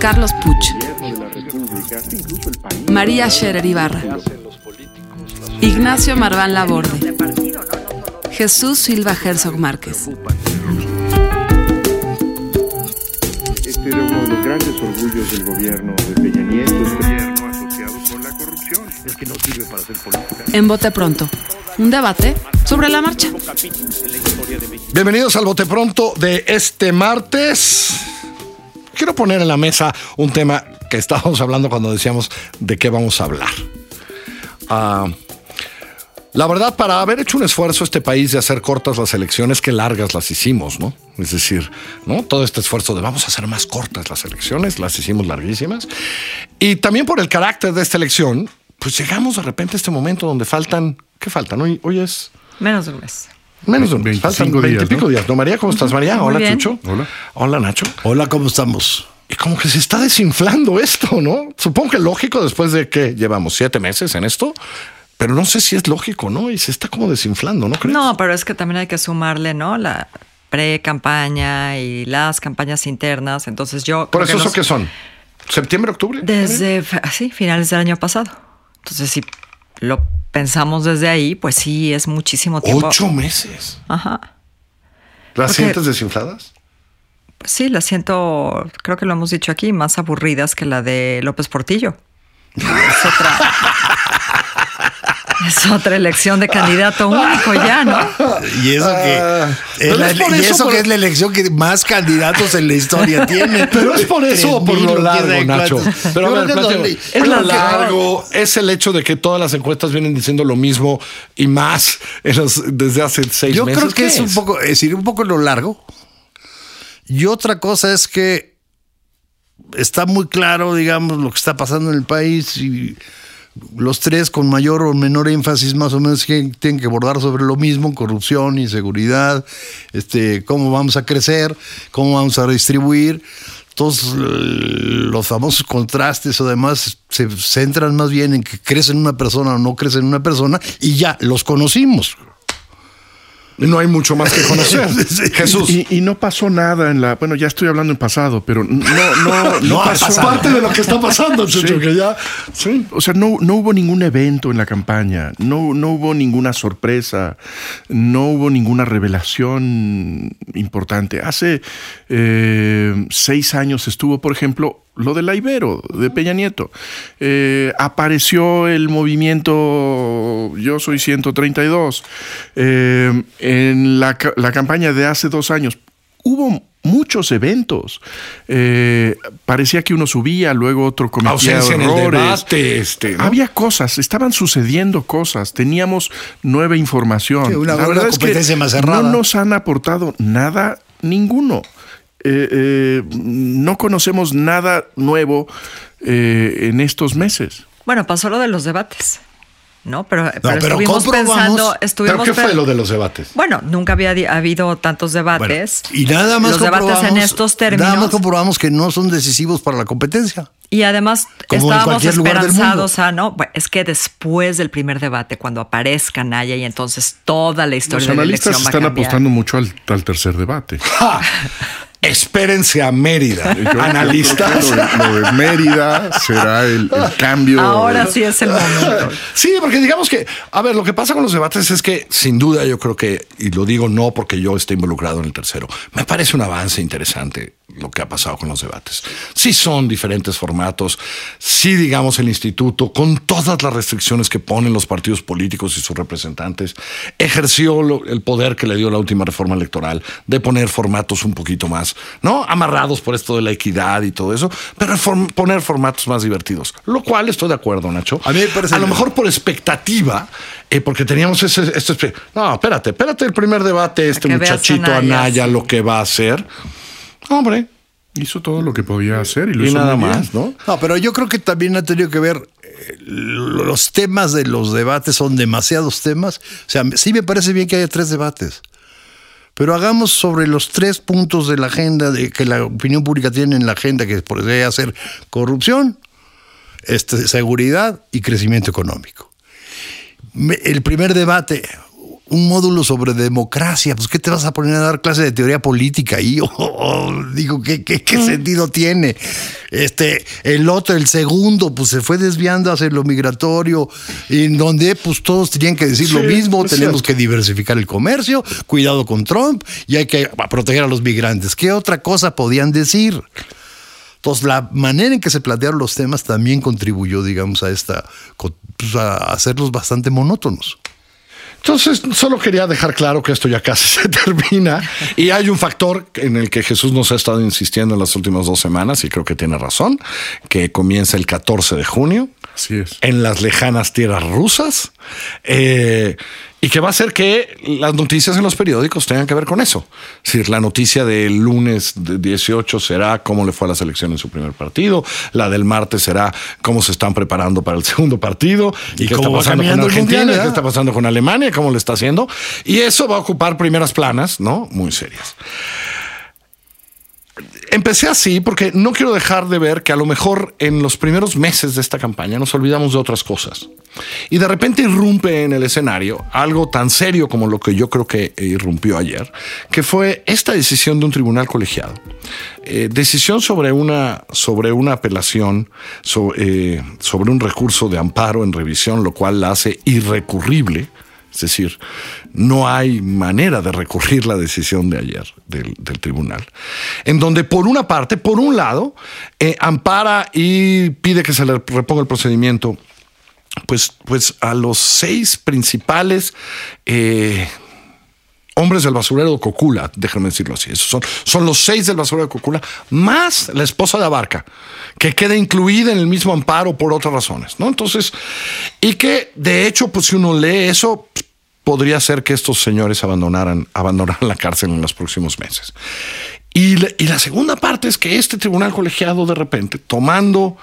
Carlos Puch. María Scherer Ibarra. Ignacio Marván Laborde. Jesús Silva Herzog Márquez. Este era uno de los grandes orgullos del gobierno de Peña Nieto, gobierno asociado con la corrupción. Es que no sirve para hacer política. En Bote Pronto, un debate sobre la marcha. Bienvenidos al Bote Pronto de este martes. Quiero poner en la mesa un tema que estábamos hablando cuando decíamos de qué vamos a hablar. Ah, la verdad, para haber hecho un esfuerzo este país de hacer cortas las elecciones, que largas las hicimos, ¿no? Es decir. Todo este esfuerzo de vamos a hacer más cortas las elecciones, las hicimos larguísimas. Y también por el carácter de esta elección, pues llegamos de repente a este momento donde faltan, ¿qué faltan? Hoy, hoy es Menos de un mes. Menos de un mes, 25 faltan días, 20 y pico ¿no? días. ¿No, María? ¿Cómo estás, María? Hola. Chucho. Hola. Hola, Nacho. Hola, ¿cómo estamos? Y como que se está desinflando esto, ¿no? Supongo que lógico después de que llevamos siete meses en esto, pero no sé si es lógico, ¿no? Y se está como desinflando, ¿no crees? No, pero es que también hay que sumarle, ¿no? La pre-campaña y las campañas internas. Entonces yo. Por creo eso, que ¿eso nos- qué son? ¿Septiembre, octubre? Desde, sí, finales del año pasado. Entonces, si lo pensamos desde ahí, pues sí, es muchísimo tiempo. Ocho meses. Ajá. ¿Las Porque- sientes desinfladas? Sí, la siento, creo que lo hemos dicho aquí, más aburridas que la de López Portillo. Es otra. Es otra elección de candidato único ya, ¿no? Y eso que, Ah, es pero la, es por y eso, eso por- que es la elección que más candidatos en la historia tiene. Pero es por eso o por 3,000 lo largo, Nacho. Pero a Yo ver, es es lo largo, es el hecho de que todas las encuestas vienen diciendo lo mismo y más en los- desde hace seis Yo meses. creo que ¿Qué es un poco, es decir, un poco lo largo. Y otra cosa es que está muy claro, digamos, lo que está pasando en el país y los tres con mayor o menor énfasis más o menos que tienen que abordar sobre lo mismo, corrupción, inseguridad, este, cómo vamos a crecer, cómo vamos a redistribuir. Todos los famosos contrastes o demás se centran más bien en que crece en una persona o no crece en una persona y ya los conocimos. No hay mucho más que conocer. Sí. Jesús. Y, y no pasó nada en la. Bueno, ya estoy hablando en pasado, pero no, no, no, No pasó. pasado. parte de lo que está pasando, Chucho, Sí. que ya. Sí. O sea, no, no hubo ningún evento en la campaña, no, no hubo ninguna sorpresa, no hubo ninguna revelación importante. Hace eh, seis años estuvo, por ejemplo, lo de la Ibero, de Peña Nieto. Eh, apareció el movimiento Yo Soy 132. Eh, en la, la campaña de hace dos años hubo muchos eventos. Eh, parecía que uno subía, luego otro cometía Ausencia en el errores. debate. Este, ¿no? Había cosas, estaban sucediendo cosas, teníamos nueva información. Sí, una- La una verdad es que competencia más cerrada. no nos han aportado nada, ninguno. Eh, eh, no conocemos nada nuevo eh, en estos meses. Bueno, pasó lo de los debates, ¿no? Pero, pero, pero estuvimos pensando, ¿Pero qué fue lo de los debates? Bueno, nunca había habido tantos debates. Y nada más Los debates en comprobamos- estos términos. Nada más comprobamos que no son decisivos para la competencia. Y además Como estábamos esperanzados a, ¿no? Bueno, es que después del primer debate, cuando aparezca Naya y entonces toda la historia Los de la analistas elección va a están apostando mucho al, al tercer debate. ¡Ja! Espérense a Mérida. Yo- Analistas. creo que Lo de, lo de Mérida será el, el cambio. Ahora sí es el momento. Sí, porque digamos que, a ver, lo que pasa con los debates es que sin duda yo creo que, y lo digo no porque yo esté involucrado en el tercero, me parece un avance interesante lo que ha pasado con los debates. Sí son diferentes formatos, sí digamos el instituto, con todas las restricciones que ponen los partidos políticos y sus representantes, ejerció lo- el poder que le dio la última reforma electoral de poner formatos un poquito más, ¿no? Amarrados por esto de la equidad y todo eso, pero form- poner formatos más divertidos. Lo cual estoy de acuerdo, Nacho. A mí me parece- A lo mejor por expectativa, eh, porque teníamos ese, este No, espérate, espérate el primer debate, este muchachito Anaya, Anaya, sí. lo que va a hacer. Hombre, Hizo todo lo que podía hacer y lo y hizo nada más, ¿no? No, pero yo creo que también ha tenido que ver eh, los temas de los debates son demasiados temas. O sea, sí me parece bien que haya tres debates. Pero hagamos sobre los tres puntos de la agenda de que la opinión pública tiene en la agenda, que podría ser corrupción, este, seguridad y crecimiento económico. Me- el primer debate, un módulo sobre democracia, pues ¿qué te vas a poner a dar clase de teoría política o, digo, ¿qué, qué, qué sentido tiene? Este, el otro, el segundo, pues se fue desviando hacia lo migratorio, en donde pues todos tenían que decir lo mismo, tenemos cierto. que diversificar el comercio, cuidado con Trump y hay que proteger a los migrantes. ¿Qué otra cosa podían decir? Entonces, la manera en que se plantearon los temas también contribuyó, digamos, a esta, pues, a hacerlos bastante monótonos. Entonces, solo quería dejar claro que esto ya casi se termina y hay un factor en el que Jesús nos ha estado insistiendo en las últimas dos semanas y creo que tiene razón, que comienza el 14 de junio Así es. en las lejanas tierras rusas eh, y que va a hacer que las noticias en los periódicos tengan que ver con eso. Es decir, la noticia del lunes de 18 será cómo le fue a la selección en su primer partido, la del martes será cómo se están preparando para el segundo partido y, Y qué está pasando con Argentina, Mundial, qué está pasando con Alemania, cómo le está haciendo. Y eso va a ocupar primeras planas, ¿no? Muy serias. Empecé así porque no quiero dejar de ver que a lo mejor en los primeros meses de esta campaña nos olvidamos de otras cosas. Y de repente irrumpe en el escenario algo tan serio como lo que yo creo que irrumpió ayer, que fue esta decisión de un tribunal colegiado. Eh, decisión sobre una, sobre una apelación, so- eh, sobre un recurso de amparo en revisión, lo cual la hace irrecurrible. Es decir, no hay manera de recurrir la decisión de ayer del, del tribunal, en donde por una parte, por un lado, eh, ampara y pide que se le reponga el procedimiento, pues, pues a los seis principales eh, hombres del basurero de Cocula, déjenme decirlo así, esos son, son los seis del basurero de Cocula, más la esposa de Abarca, que queda incluida en el mismo amparo por otras razones, ¿no? Entonces, y que de hecho, pues si uno lee eso, podría ser que estos señores abandonaran, abandonaran la cárcel en los próximos meses. Y la, y la segunda parte es que este tribunal colegiado de repente, tomando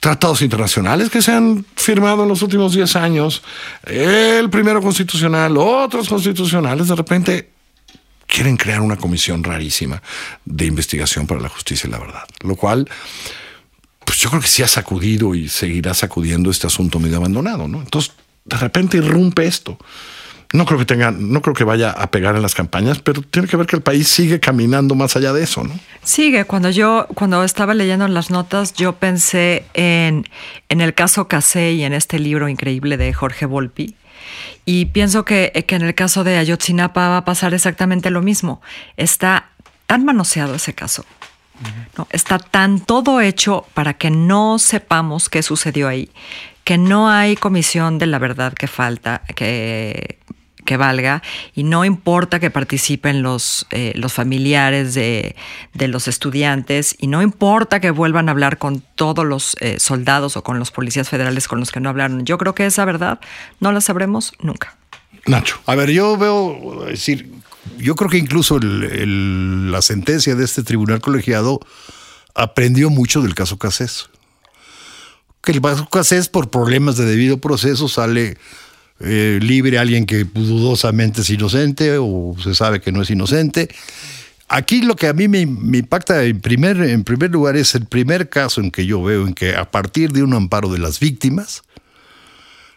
tratados internacionales que se han firmado en los últimos 10 años, el primero constitucional, otros constitucionales, de repente quieren crear una comisión rarísima de investigación para la justicia y la verdad, lo cual pues yo creo que sí ha sacudido y seguirá sacudiendo este asunto medio abandonado, ¿no? Entonces, de repente irrumpe esto. No creo que tenga, no creo que vaya a pegar en las campañas, pero tiene que ver que el país sigue caminando más allá de eso, ¿no? Sigue, cuando yo, cuando estaba leyendo las notas, yo pensé en, en el caso Casé y en este libro increíble de Jorge Volpi. Y pienso que, que en el caso de Ayotzinapa va a pasar exactamente lo mismo. Está tan manoseado ese caso. ¿no? Está tan todo hecho para que no sepamos qué sucedió ahí, que no hay comisión de la verdad que falta, que, que valga, y no importa que participen los, eh, los familiares de, de, los estudiantes, y no importa que vuelvan a hablar con todos los eh, soldados o con los policías federales con los que no hablaron. Yo creo que esa verdad no la sabremos nunca. Nacho. A ver, yo veo, es decir, yo creo que incluso el, el, la sentencia de este tribunal colegiado aprendió mucho del caso Casés. Que el caso Casés, por problemas de debido proceso, sale eh, libre alguien que dudosamente es inocente o se sabe que no es inocente. Aquí lo que a mí me, me, impacta en primer, en primer lugar es el primer caso en que yo veo en que a partir de un amparo de las víctimas,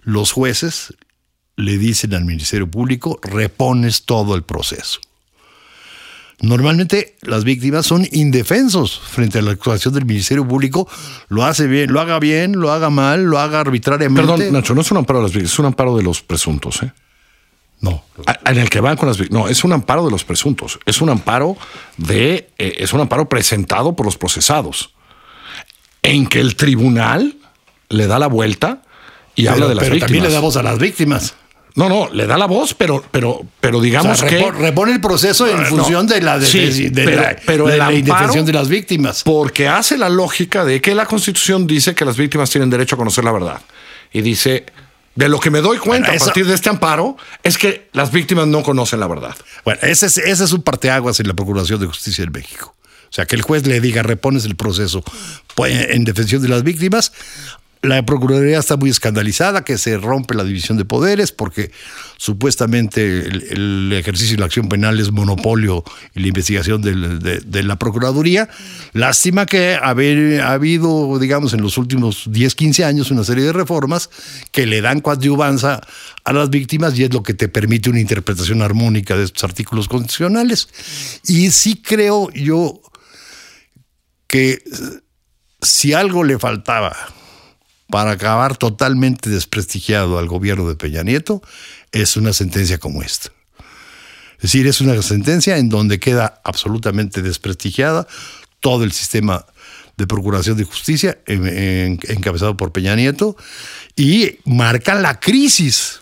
los jueces le dicen al Ministerio Público, repones todo el proceso. Normalmente las víctimas son indefensos frente a la actuación del Ministerio Público. Lo hace bien, lo haga bien, lo haga mal, lo haga arbitrariamente. Perdón, Nacho, no es un amparo de las víctimas, es un amparo de los presuntos. ¿eh? No, en el que van con las víctimas. No, es un amparo de los presuntos. Es un amparo de. eh, es un amparo presentado por los procesados. En que el tribunal le da la vuelta y habla de las pero víctimas. también le damos a las víctimas. No, no, le da la voz, pero, pero, pero O digamos que. repo- repone el proceso en función no. de la, de, Sí, de pero- la, pero de el la amparo- indefensión de las víctimas. Porque hace la lógica de que la Constitución dice que las víctimas tienen derecho a conocer la verdad. Y dice, de lo que me doy cuenta Bueno, eso- a partir de este amparo, es que las víctimas no conocen la verdad. Bueno, ese es, ese es un parteaguas en la Procuración de Justicia en México. O sea, que el juez le diga, repones el proceso pues, en defensión de las víctimas. La Procuraduría está muy escandalizada que se rompe la división de poderes porque supuestamente el, ejercicio de la acción penal es monopolio y la investigación de, la Procuraduría. Lástima que haber, ha habido, digamos, en los últimos 10, 15 años una serie de reformas que le dan coadyuvanza a las víctimas y es lo que te permite una interpretación armónica de estos artículos constitucionales. Y sí creo yo que si algo le faltaba para acabar totalmente desprestigiado al gobierno de Peña Nieto, es una sentencia como esta. Es decir, es una sentencia en donde queda absolutamente desprestigiada todo el sistema de procuración de justicia en- en- encabezado por Peña Nieto y marca la crisis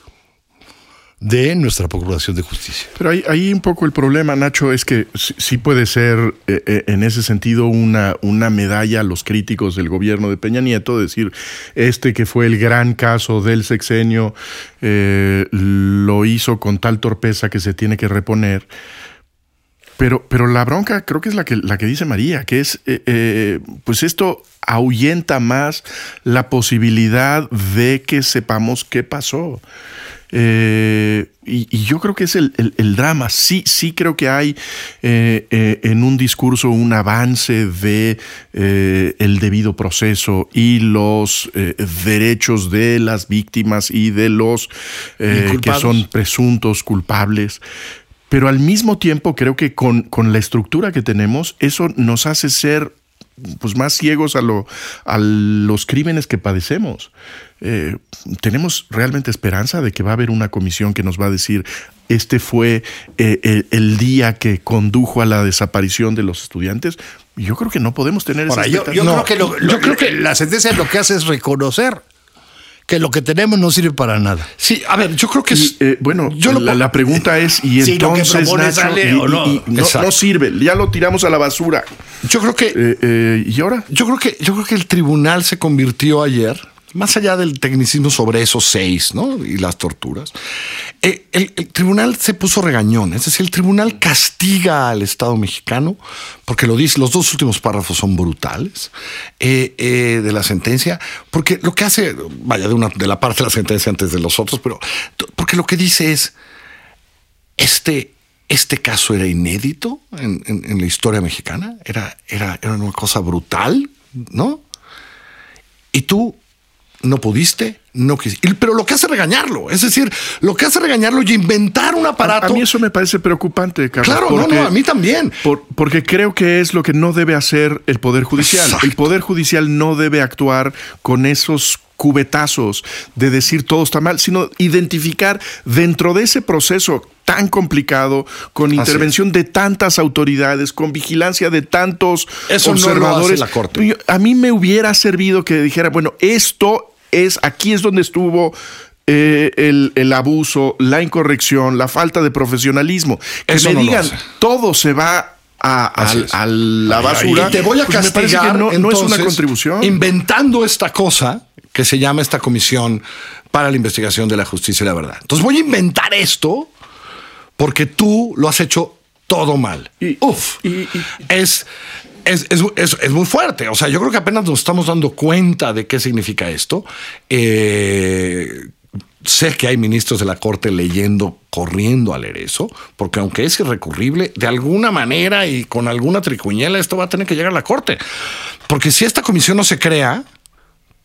de nuestra procuración de justicia. Pero ahí, ahí un poco el problema, Nacho, es que sí, puede ser eh, eh, en ese sentido una, una medalla a los críticos del gobierno de Peña Nieto, decir, este que fue el gran caso del sexenio, eh, lo hizo con tal torpeza que se tiene que reponer. Pero, pero la bronca creo que es la que, la que dice María, que es, pues esto ahuyenta más la posibilidad de que sepamos qué pasó. Y, y yo creo que es el, el- el drama. Sí, sí creo que hay eh, eh, en un discurso un avance de eh, el debido proceso y los derechos de las víctimas y de los que son presuntos culpables. Pero al mismo tiempo creo que con, con la estructura que tenemos, eso nos hace ser pues más ciegos a, lo, a los crímenes que padecemos. Eh, ¿Tenemos realmente esperanza de que va a haber una comisión que nos va a decir este fue eh, el, el día que condujo a la desaparición de los estudiantes? Yo creo que no podemos tener Ahora, esa yo, yo expectativa. creo que lo- yo creo que- la sentencia lo que hace es reconocer que lo que tenemos no sirve para nada. Sí, a ver, yo creo que Y, es. eh, bueno, yo lo la, la pregunta es, ¿y entonces Nacho, sale y- o no? y- y no, Exacto. no sirve, ya lo tiramos a la basura. Yo creo que. Eh, eh, ¿Y ahora? Yo creo que, yo creo que el tribunal se convirtió ayer, más allá del tecnicismo sobre esos seis, ¿no? Y las torturas. eh, el, tribunal se puso regañón. Es decir, el tribunal castiga al Estado mexicano, porque lo dice, los dos últimos párrafos son brutales eh, eh, de la sentencia, porque lo que hace, vaya, de una de la parte de la sentencia antes de los otros, pero porque lo que dice es este, este caso era inédito en, en- en la historia mexicana, era, era, era una cosa brutal, ¿no? Y tú no pudiste, no quisiste. Pero lo que hace regañarlo, es decir, lo que hace regañarlo y inventar un aparato. a mí eso me parece preocupante, Carlos. Claro, no, no, a mí también. por- porque creo que es lo que no debe hacer el Poder Judicial. Exacto. El Poder Judicial no debe actuar con esos cubetazos de decir todo está mal, sino identificar dentro de ese proceso tan complicado, con Así intervención de tantas autoridades, con vigilancia de tantos Eso no lo hace observadores. la Corte. Yo- a mí me hubiera servido que dijera, bueno, esto es, aquí es donde estuvo eh, el, el abuso, la incorrección, la falta de profesionalismo. Que Eso me no digan, todo se va a, al- a la basura. Y te voy a pues me parece castigar. que no, no es una contribución. Inventando esta cosa que se llama esta comisión para la investigación de la justicia y la verdad. Entonces voy a inventar esto porque tú lo has hecho todo mal. Y- Uf. y- y- es, es, es- es- es muy fuerte. O sea, yo creo que apenas nos estamos dando cuenta de qué significa esto. Eh, sé que hay ministros de la Corte leyendo, corriendo a leer eso, porque aunque es irrecurrible, de alguna manera y con alguna tricuñela, esto va a tener que llegar a la Corte. Porque si esta comisión no se crea,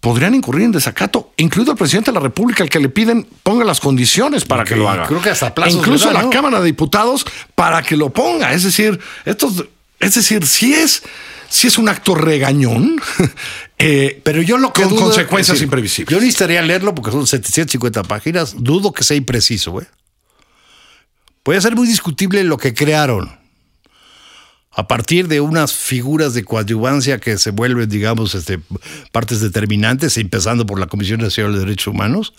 podrían incurrir en desacato, incluido el presidente de la República, al que le piden ponga las condiciones para que lo haga. creo que hasta plazos Incluso le dan, la ¿no? Cámara de Diputados para que lo ponga. Es decir, estos, es decir, si es, si es un acto regañón, eh, Pero yo lo que con consecuencias decir, imprevisibles. Yo necesitaría leerlo porque son 750 páginas. Dudo que sea impreciso, güey. puede ser muy discutible lo que crearon. A partir de unas figuras de coadyuvancia que se vuelven, digamos, este, partes determinantes, empezando por la Comisión Nacional de Derechos Humanos,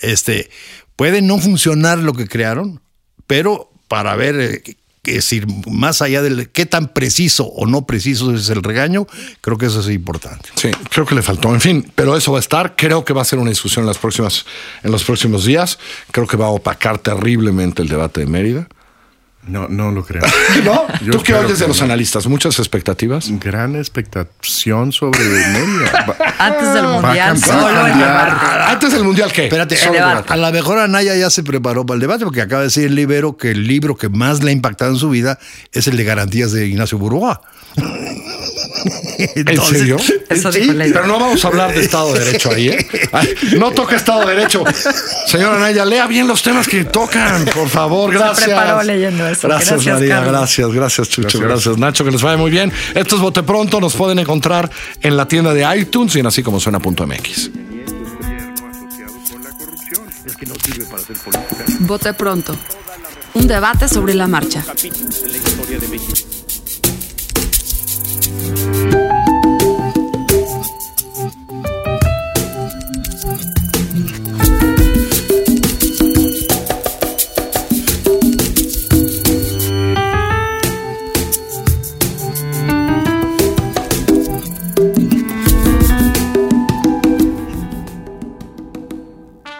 este, puede no funcionar lo que crearon, pero para ver eh, es decir, más allá de qué tan preciso o no preciso es el regaño, creo que eso es importante. Sí, creo que le faltó. En fin, pero eso va a estar. Creo que va a ser una discusión en, en los próximos días. Creo que va a opacar terriblemente el debate de Mérida. No, no lo creo. ¿No? Yo ¿Tú qué oyes de los no. analistas? ¿Muchas expectativas? Gran expectación sobre Mérida. Va- Antes del va a mundial, solo el debate. Antes del Mundial, ¿qué? Espérate, Solo el el debate. a lo mejor Anaya ya se preparó para el debate porque acaba de decir el libro que el libro que más le ha impactado en su vida es el de garantías de Ignacio Burgoa. ¿En serio? Eso Sí, dijo Ley. Pero no vamos a hablar de Estado de Derecho ahí, ¿eh? Ay, no toca Estado de Derecho. Señora Anaya, lea bien los temas que tocan, por favor. Gracias. preparó leyendo eso. Gracias, Gracias, María. Carlos. Gracias, gracias, Chucho. Gracias. Gracias. Nacho. Que les vaya muy bien. Esto es Bote Pronto. Nos pueden encontrar en la tienda de iTunes y en así como suena.mx. Vote pronto. Un debate sobre la marcha.